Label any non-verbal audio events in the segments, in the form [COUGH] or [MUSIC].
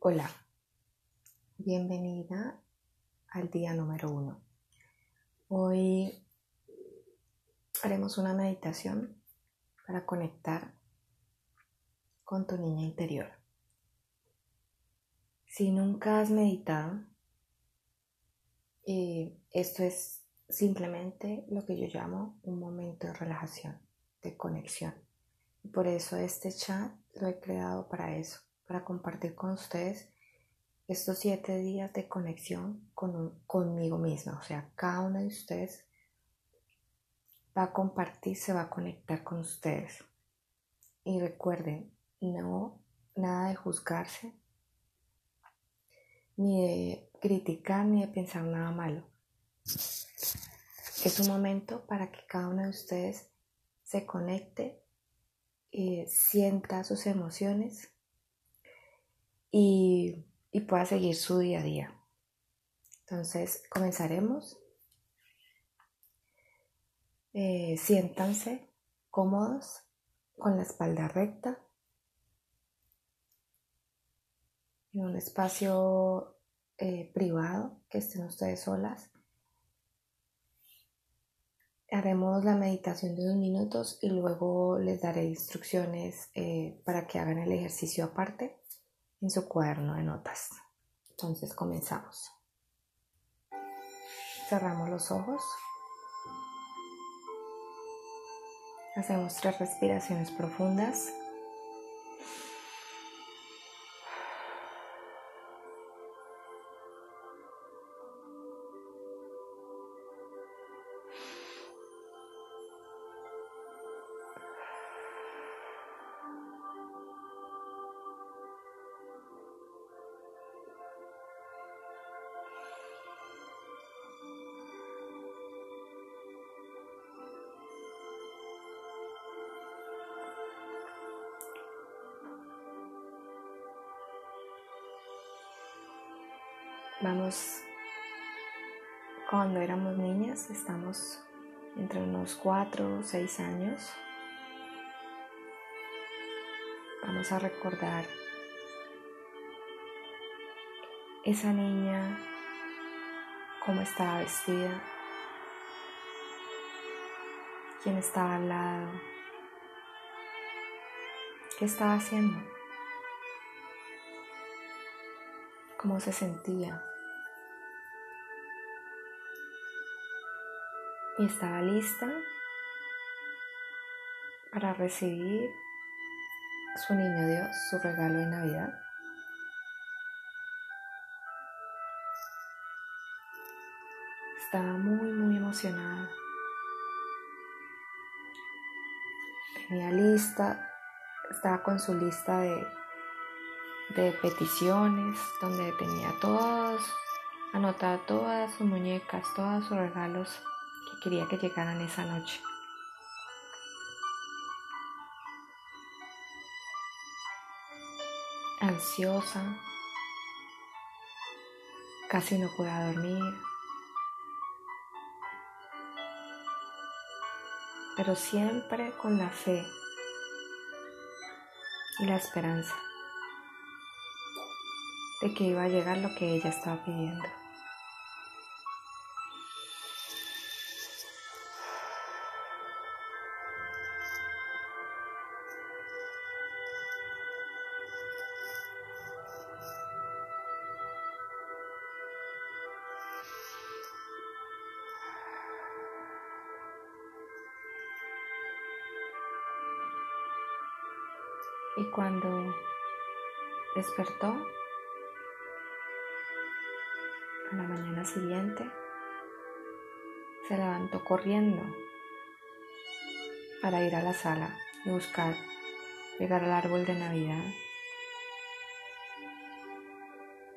Hola, bienvenida al día número uno. Hoy haremos una meditación para conectar con tu niña interior. Si nunca has meditado, eh, esto es simplemente lo que yo llamo un momento de relajación, de conexión. Por eso este chat lo he creado para eso para compartir con ustedes estos siete días de conexión con conmigo misma. O sea, cada uno de ustedes va a compartir, se va a conectar con ustedes. Y recuerden, no nada de juzgarse, ni de criticar, ni de pensar nada malo. Es un momento para que cada uno de ustedes se conecte y sienta sus emociones y, pueda seguir su día a día. Entonces, comenzaremos. Eh, siéntanse cómodos con la espalda recta en un espacio eh, privado que estén ustedes solas. Haremos la meditación de unos minutos y luego les daré instrucciones eh, para que hagan el ejercicio aparte en su cuaderno de notas. Entonces comenzamos. Cerramos los ojos. Hacemos tres respiraciones profundas. Vamos, cuando éramos niñas, estamos entre unos 4 o 6 años. Vamos a recordar esa niña, cómo estaba vestida, quién estaba al lado, qué estaba haciendo, cómo se sentía. y estaba lista para recibir su niño Dios, su regalo de Navidad. Estaba muy, muy emocionada. Tenía lista, estaba con su lista de, de peticiones, donde tenía todas, anotada todas sus muñecas, todos sus regalos quería que llegaran esa noche. Ansiosa, casi no podía dormir, pero siempre con la fe y la esperanza de que iba a llegar lo que ella estaba pidiendo. Y cuando despertó, a la mañana siguiente, se levantó corriendo para ir a la sala y buscar llegar al árbol de Navidad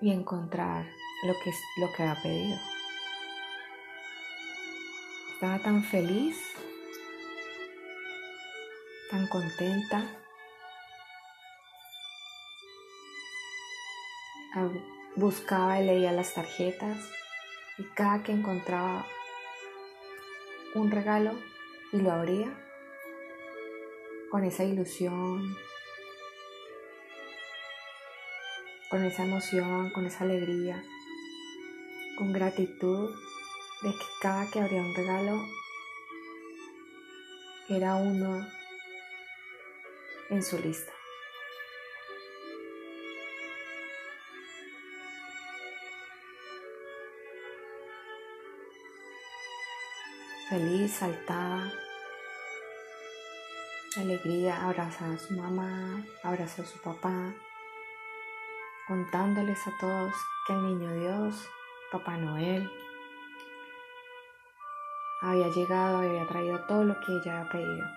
y encontrar lo que, lo que había pedido. Estaba tan feliz, tan contenta buscaba y leía las tarjetas y cada que encontraba un regalo y lo abría con esa ilusión, con esa emoción, con esa alegría, con gratitud de que cada que abría un regalo era uno en su lista. Feliz, saltaba, alegría, abrazaba a su mamá, abrazaba a su papá, contándoles a todos que el niño Dios, Papá Noel, había llegado, había traído todo lo que ella había pedido.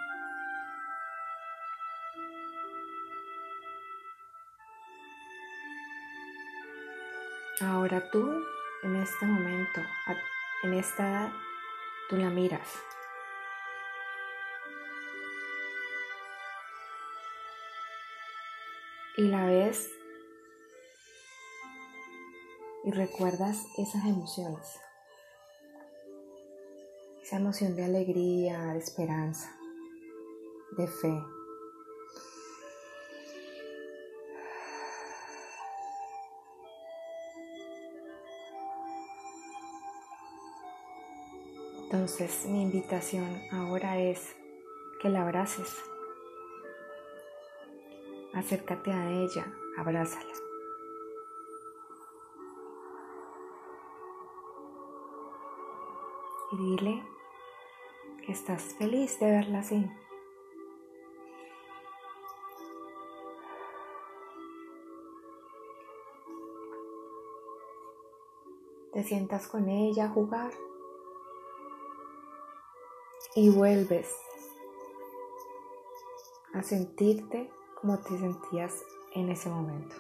Ahora tú, en este momento, en esta edad, tú la miras. Y la ves y recuerdas esas emociones. Esa emoción de alegría, de esperanza, de fe. Entonces mi invitación ahora es que la abraces. Acércate a ella, abrázala. Y dile que estás feliz de verla así. Te sientas con ella a jugar y vuelves a sentirte como te sentías en ese momento.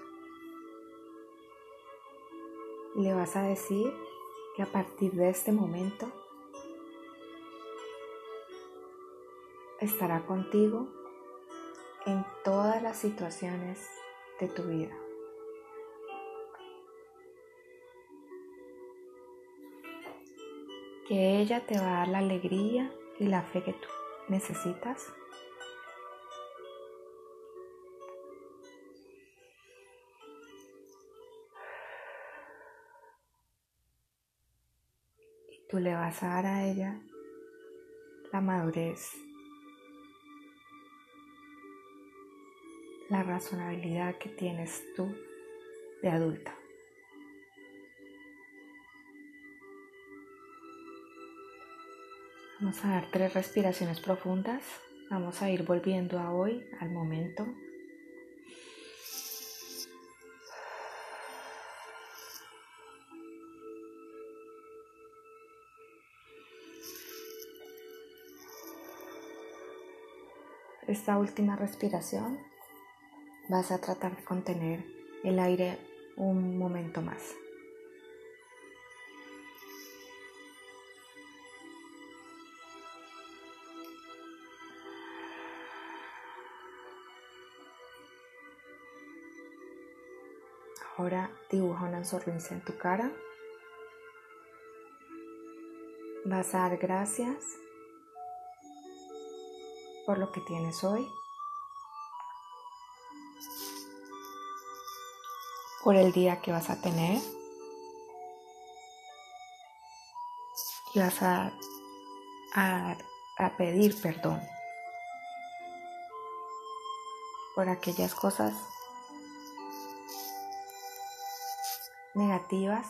Le vas a decir que a partir de este momento estará contigo en todas las situaciones de tu vida. Que ella te va a dar la alegría y la fe que tú necesitas. Y tú le vas a dar a ella la madurez, la razonabilidad que tienes tú de adulta. Vamos a dar tres respiraciones profundas. Vamos a ir volviendo a hoy, al momento. Esta última respiración vas a tratar de contener el aire un momento más. Ahora dibuja una sonrisa en tu cara. Vas a dar gracias por lo que tienes hoy, por el día que vas a tener y vas a, a, a pedir perdón por aquellas cosas negativas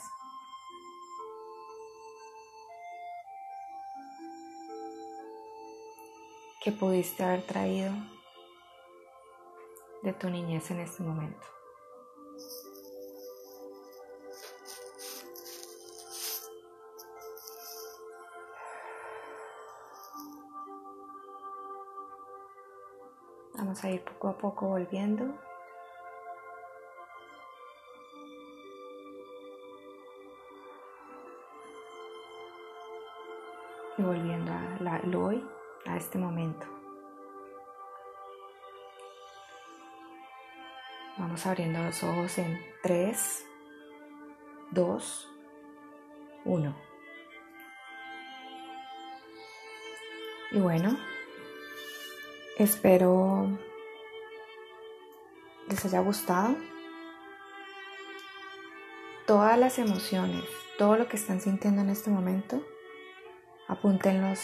que pudiste haber traído de tu niñez en este momento. Vamos a ir poco a poco volviendo. Y volviendo a la, hoy, a este momento. Vamos abriendo los ojos en 3, 2, 1. Y bueno, espero les haya gustado. todas las emociones, todo lo que están sintiendo en este momento, apúntenlos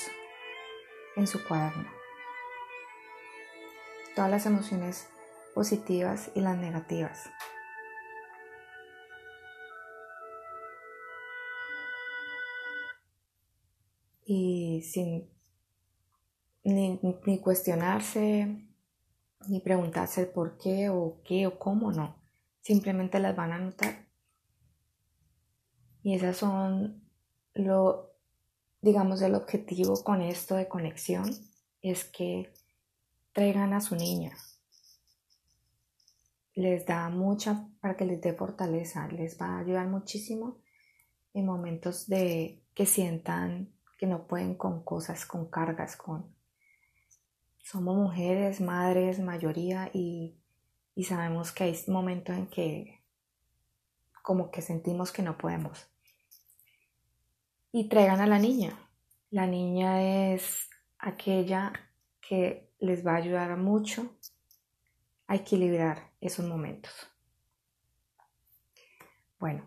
en su cuaderno. Todas las emociones positivas y las negativas. Y sin ni, ni cuestionarse, ni preguntarse por qué o qué o cómo no. Simplemente las van a anotar. Y esas son lo, digamos, el objetivo con esto de conexión es que traigan a su niña. Les da mucha, para que les dé fortaleza, les va a ayudar muchísimo en momentos de que sientan que no pueden con cosas, con cargas, con somos mujeres, madres, mayoría, y, sabemos que hay momentos en que como que sentimos que no podemos. Y traigan a la niña. La niña es aquella que les va a ayudar mucho a equilibrar esos momentos. Bueno,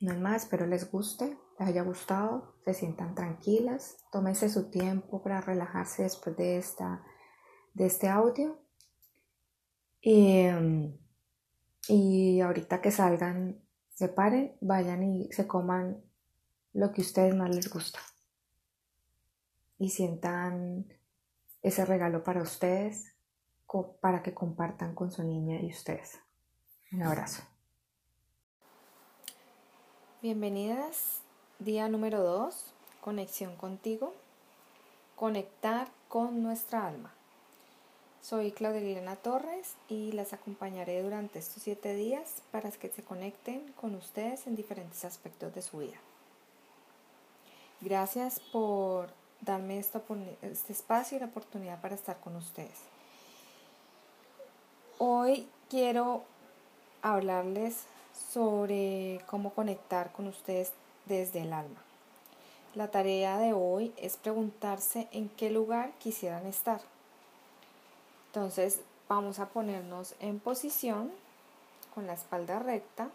no es más, espero les guste, les haya gustado, se sientan tranquilas, tómense su tiempo para relajarse después de esta de este audio. Y, em, y ahorita que salgan, se paren, vayan y se coman lo que a ustedes más les gusta. Y sientan ese regalo para ustedes, para que compartan con su niña y ustedes. Un abrazo. Bienvenidas, día número 2, conexión contigo, conectar con nuestra alma. Soy Claudia Liliana Torres y las acompañaré durante estos siete días para que se conecten con ustedes en diferentes aspectos de su vida. Gracias por darme este espacio y la oportunidad para estar con ustedes. Hoy quiero hablarles sobre cómo conectar con ustedes desde el alma. La tarea de hoy es preguntarse en qué lugar quisieran estar entonces vamos a ponernos en posición con la espalda recta,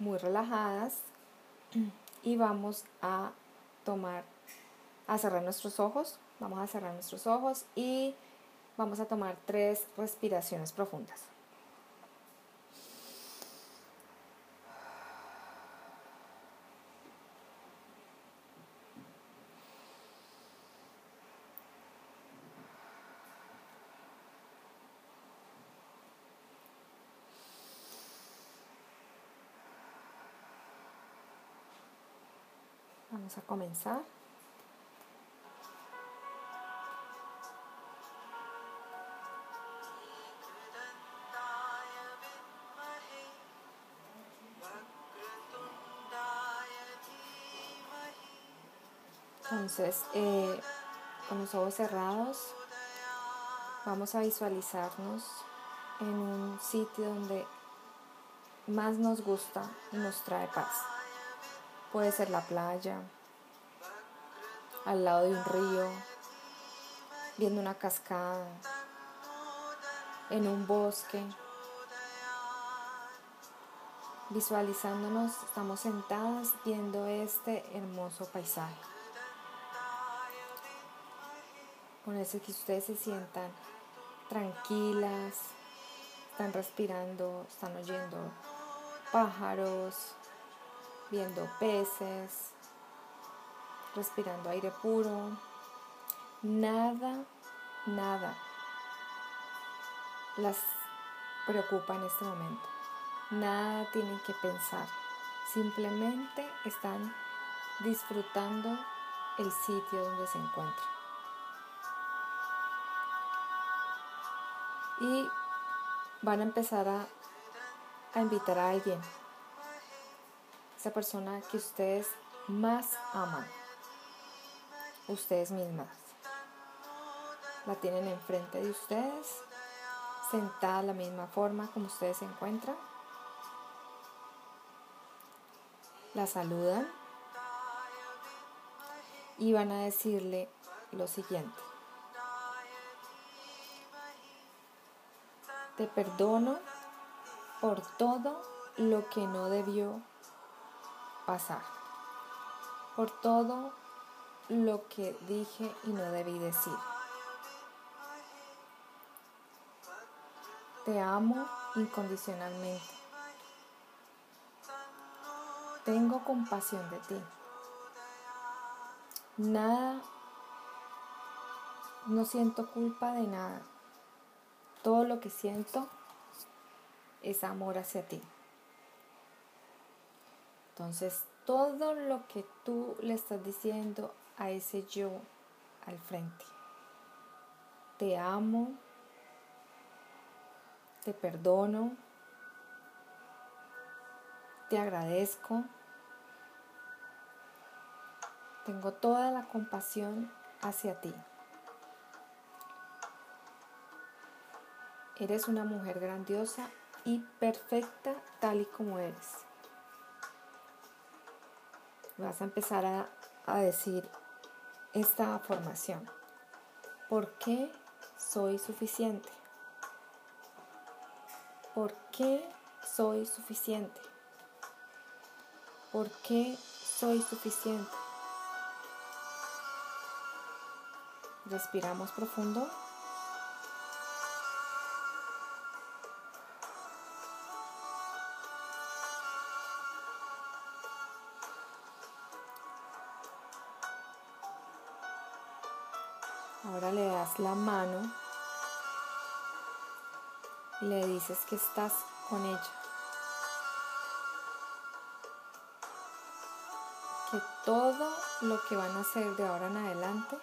muy relajadas [CLEARS THROAT] y vamos a tomar, a cerrar nuestros ojos, vamos a cerrar nuestros ojos y vamos a tomar tres respiraciones profundas. Vamos a comenzar. Entonces, eh, con los ojos cerrados, vamos a visualizarnos en un sitio donde más nos gusta y nos trae paz. Puede ser la playa, al lado de un río, viendo una cascada, en un bosque. Visualizándonos, estamos sentadas viendo este hermoso paisaje. Con eso que ustedes se sientan tranquilas, están respirando, están oyendo pájaros, viendo peces, respirando aire puro. Nada, nada las preocupa en este momento. Nada tienen que pensar. Simplemente están disfrutando el sitio donde se encuentran. Y van a empezar a, a invitar a alguien esa persona que ustedes más aman, ustedes mismas. La tienen enfrente de ustedes, sentada de la misma forma como ustedes se encuentran. La saludan y van a decirle lo siguiente. Te perdono por todo lo que no debió pasar, por todo lo que dije y no debí decir. Te amo incondicionalmente. Tengo compasión de ti. Nada, no siento culpa de nada. Todo lo que siento es amor hacia ti. Entonces, todo lo que tú le estás diciendo a ese yo al frente. Te amo, te perdono, te agradezco, tengo toda la compasión hacia ti. Eres una mujer grandiosa y perfecta tal y como eres. Vas a empezar a, a decir esta formación. ¿Por qué soy suficiente? ¿Por qué soy suficiente? ¿Por qué soy suficiente? Respiramos profundo. La mano y le dices que estás con ella. Que todo lo que van a hacer de ahora en adelante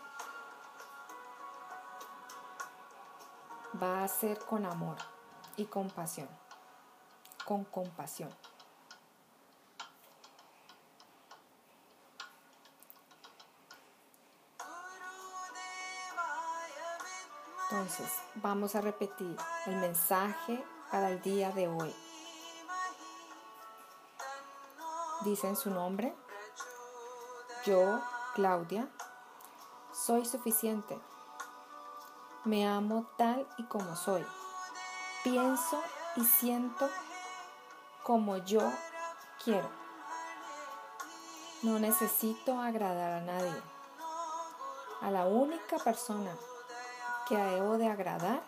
va a ser con amor y compasión. Con compasión. Entonces, vamos a repetir el mensaje para el día de hoy. Dicen su nombre. Yo, Claudia, soy suficiente. Me amo tal y como soy. Pienso y siento como yo quiero. No necesito agradar a nadie. A la única persona que debo de agradar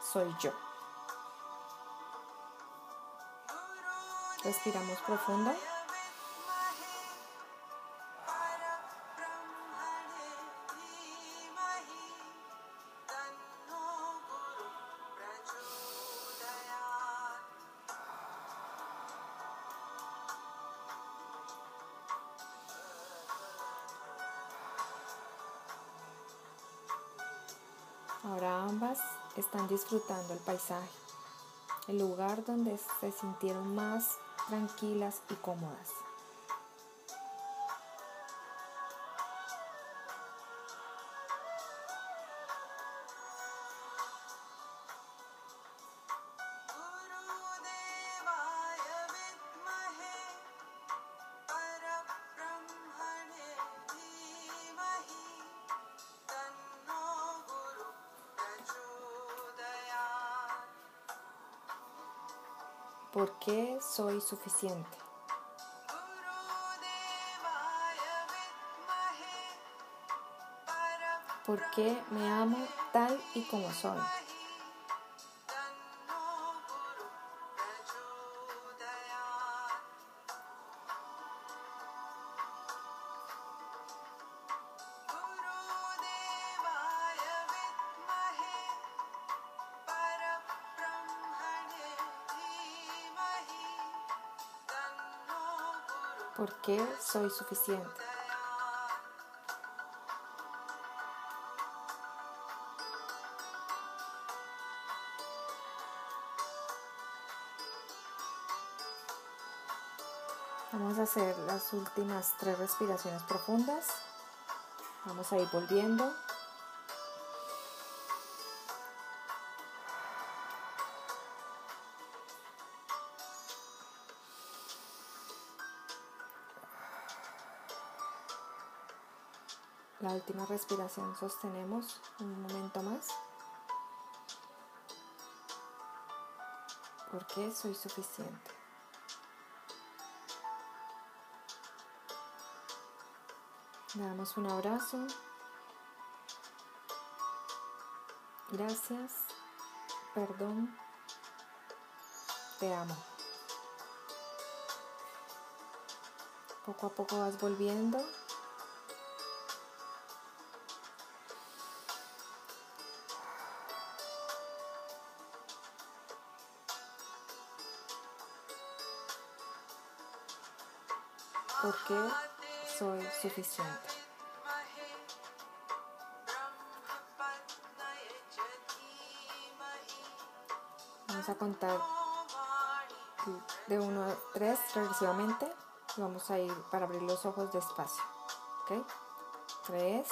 soy yo. Respiramos profundo. Disfrutando el paisaje, el lugar donde se sintieron más tranquilas y cómodas. ¿Por qué soy suficiente? ¿Por qué me amo tal y como soy? ¿Por qué soy suficiente? Vamos a hacer las últimas tres respiraciones profundas. Vamos a ir volviendo. La última respiración sostenemos un momento más. Porque soy suficiente. Le damos un abrazo. Gracias. Perdón. Te amo. Poco a poco vas volviendo Porque soy suficiente. Vamos a contar de 1 a 3 regresivamente y vamos a ir para abrir los ojos despacio. ¿Ok? 3.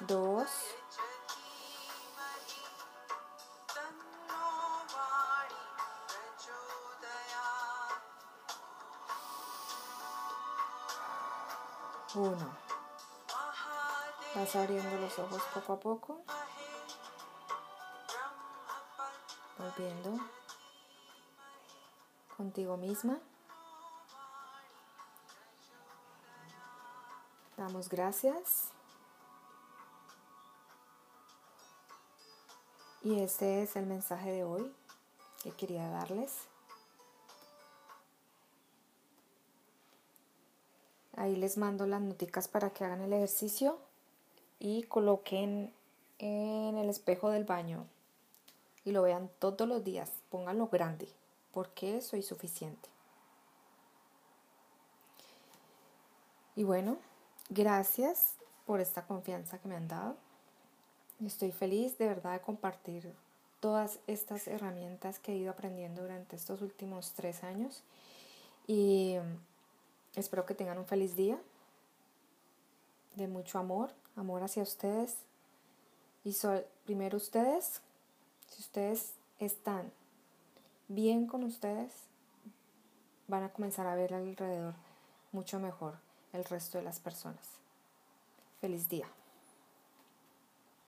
2. 1. Vas abriendo los ojos poco a poco. Volviendo contigo misma. Damos gracias. Y este es el mensaje de hoy que quería darles. Ahí les mando las noticas para que hagan el ejercicio y coloquen en el espejo del baño y lo vean todos los días. Pónganlo grande porque soy suficiente. Y bueno, gracias por esta confianza que me han dado. Estoy feliz de verdad de compartir todas estas herramientas que he ido aprendiendo durante estos últimos tres años. Y Espero que tengan un feliz día de mucho amor, amor hacia ustedes. Y primero ustedes, si ustedes están bien con ustedes, van a comenzar a ver alrededor mucho mejor el resto de las personas. Feliz día.